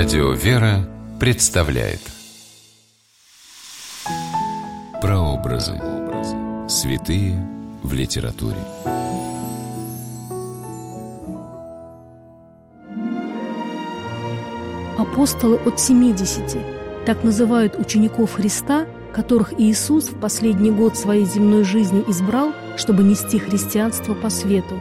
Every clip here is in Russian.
Радио «Вера» представляет Прообразы. Святые в литературе. Апостолы от 70. Так называют учеников Христа, которых Иисус в последний год своей земной жизни избрал, чтобы нести христианство по свету.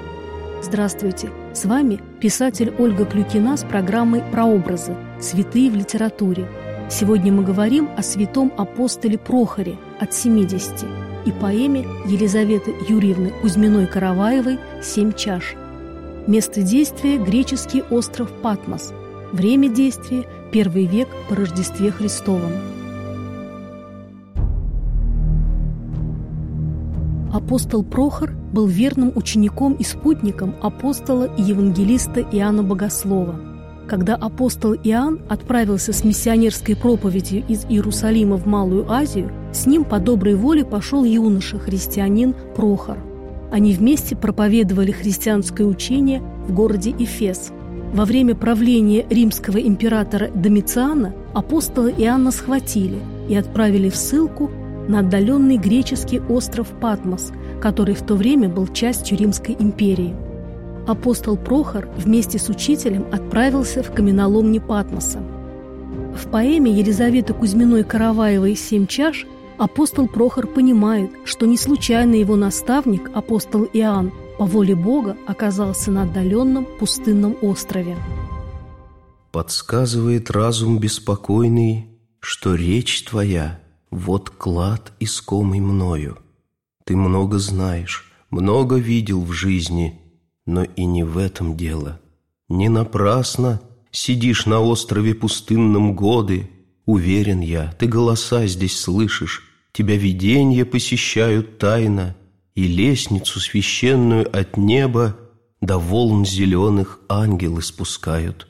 Здравствуйте! С вами писатель Ольга Клюкина с программой «Прообразы. Святые в литературе». Сегодня мы говорим о святом апостоле Прохоре от 70 и поэме Елизаветы Юрьевны Кузьминой-Караваевой «Семь чаш». Место действия – греческий остров Патмос. Время действия – первый век по Рождестве Христовом. Апостол Прохор был верным учеником и спутником апостола и евангелиста Иоанна Богослова. Когда апостол Иоанн отправился с миссионерской проповедью из Иерусалима в Малую Азию, с ним по доброй воле пошел юноша-христианин Прохор. Они вместе проповедовали христианское учение в городе Эфес. Во время правления римского императора Домициана апостола Иоанна схватили и отправили в ссылку на отдаленный греческий остров Патмос, который в то время был частью Римской империи. Апостол Прохор вместе с учителем отправился в каменоломни Патмоса. В поэме Елизаветы Кузьминой-Караваевой «Семь чаш» апостол Прохор понимает, что не случайно его наставник, апостол Иоанн, по воле Бога оказался на отдаленном пустынном острове. Подсказывает разум беспокойный, что речь твоя вот клад, искомый мною. Ты много знаешь, много видел в жизни, но и не в этом дело. Не напрасно сидишь на острове пустынном годы. Уверен я, ты голоса здесь слышишь, тебя видения посещают тайно, и лестницу священную от неба до волн зеленых ангелы спускают.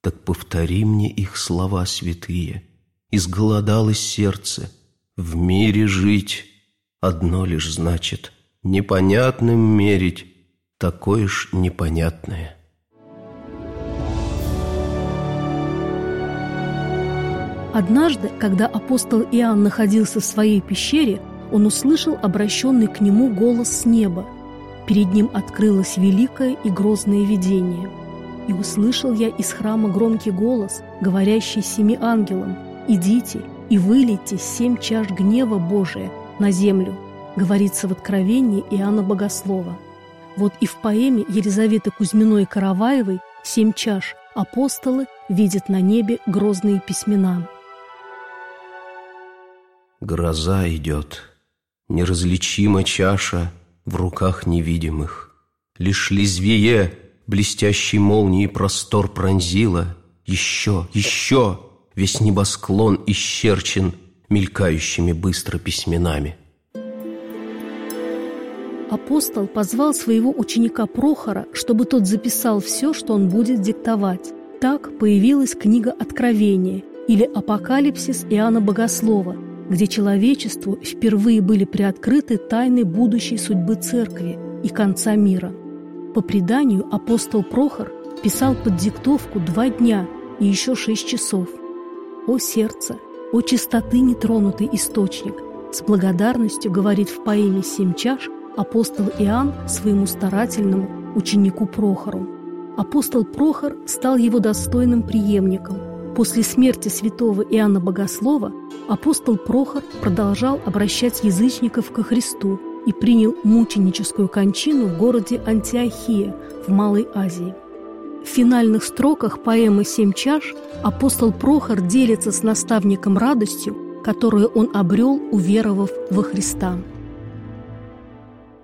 Так повтори мне их слова святые. Изголодалось сердце — в мире жить одно лишь значит Непонятным мерить такое ж непонятное. Однажды, когда апостол Иоанн находился в своей пещере, он услышал обращенный к нему голос с неба. Перед ним открылось великое и грозное видение. «И услышал я из храма громкий голос, говорящий семи ангелам, «Идите, и вылейте семь чаш гнева Божия на землю, говорится в Откровении Иоанна Богослова. Вот и в поэме Елизаветы Кузьминой-Караваевой «Семь чаш» апостолы видят на небе грозные письмена. Гроза идет, неразличима чаша в руках невидимых. Лишь лезвие блестящей молнии простор пронзила. Еще, еще! Весь небосклон исчерчен мелькающими быстро письменами. Апостол позвал своего ученика Прохора, чтобы тот записал все, что он будет диктовать. Так появилась книга Откровения или Апокалипсис Иоанна Богослова, где человечеству впервые были приоткрыты тайны будущей судьбы Церкви и конца мира. По преданию апостол Прохор писал под диктовку два дня и еще шесть часов – «О сердце, о чистоты нетронутый источник!» С благодарностью говорит в поэме «Семь чаш» апостол Иоанн своему старательному ученику Прохору. Апостол Прохор стал его достойным преемником. После смерти святого Иоанна Богослова апостол Прохор продолжал обращать язычников ко Христу и принял мученическую кончину в городе Антиохия в Малой Азии – в финальных строках поэмы «Семь чаш» апостол Прохор делится с наставником радостью, которую он обрел, уверовав во Христа.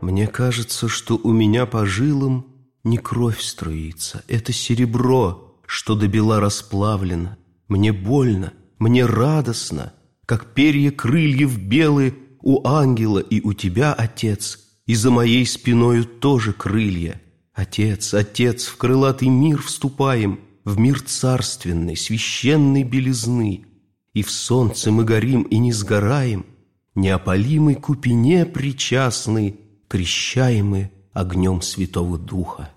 «Мне кажется, что у меня по жилам не кровь струится, это серебро, что до бела расплавлено. Мне больно, мне радостно, как перья крыльев белые у ангела и у тебя, Отец, и за моей спиною тоже крылья. Отец, Отец, в крылатый мир вступаем, В мир царственной, священной белизны, И в солнце мы горим и не сгораем, Неопалимой купине причастны, Крещаемы огнем Святого Духа.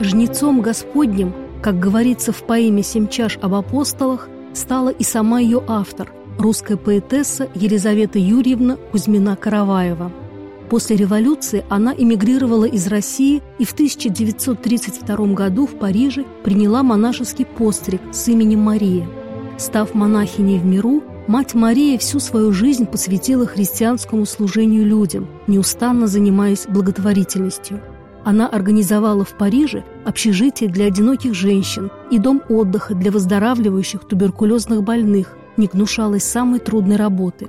Жнецом Господним Как говорится в поэме «Семь об апостолах», стала и сама ее автор, русская поэтесса Елизавета Юрьевна Кузьмина-Караваева. После революции она эмигрировала из России и в 1932 году в Париже приняла монашеский постриг с именем Мария. Став монахиней в миру, мать Мария всю свою жизнь посвятила христианскому служению людям, неустанно занимаясь благотворительностью. Она организовала в Париже общежитие для одиноких женщин и дом отдыха для выздоравливающих туберкулезных больных, не гнушалась самой трудной работы.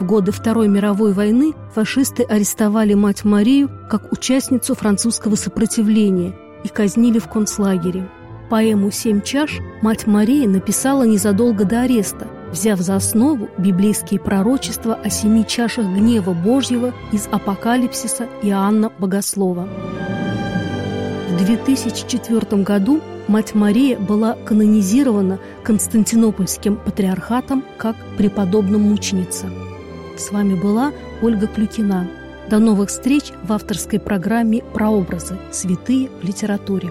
В годы Второй мировой войны фашисты арестовали мать Марию как участницу французского сопротивления и казнили в концлагере. Поэму «Семь чаш» мать Мария написала незадолго до ареста, взяв за основу библейские пророчества о семи чашах гнева Божьего из Апокалипсиса Иоанна Богослова. В 2004 году мать Мария была канонизирована Константинопольским патриархатом как преподобная мученица. С вами была Ольга Клюкина. До новых встреч в авторской программе «Прообразы. Святые в литературе».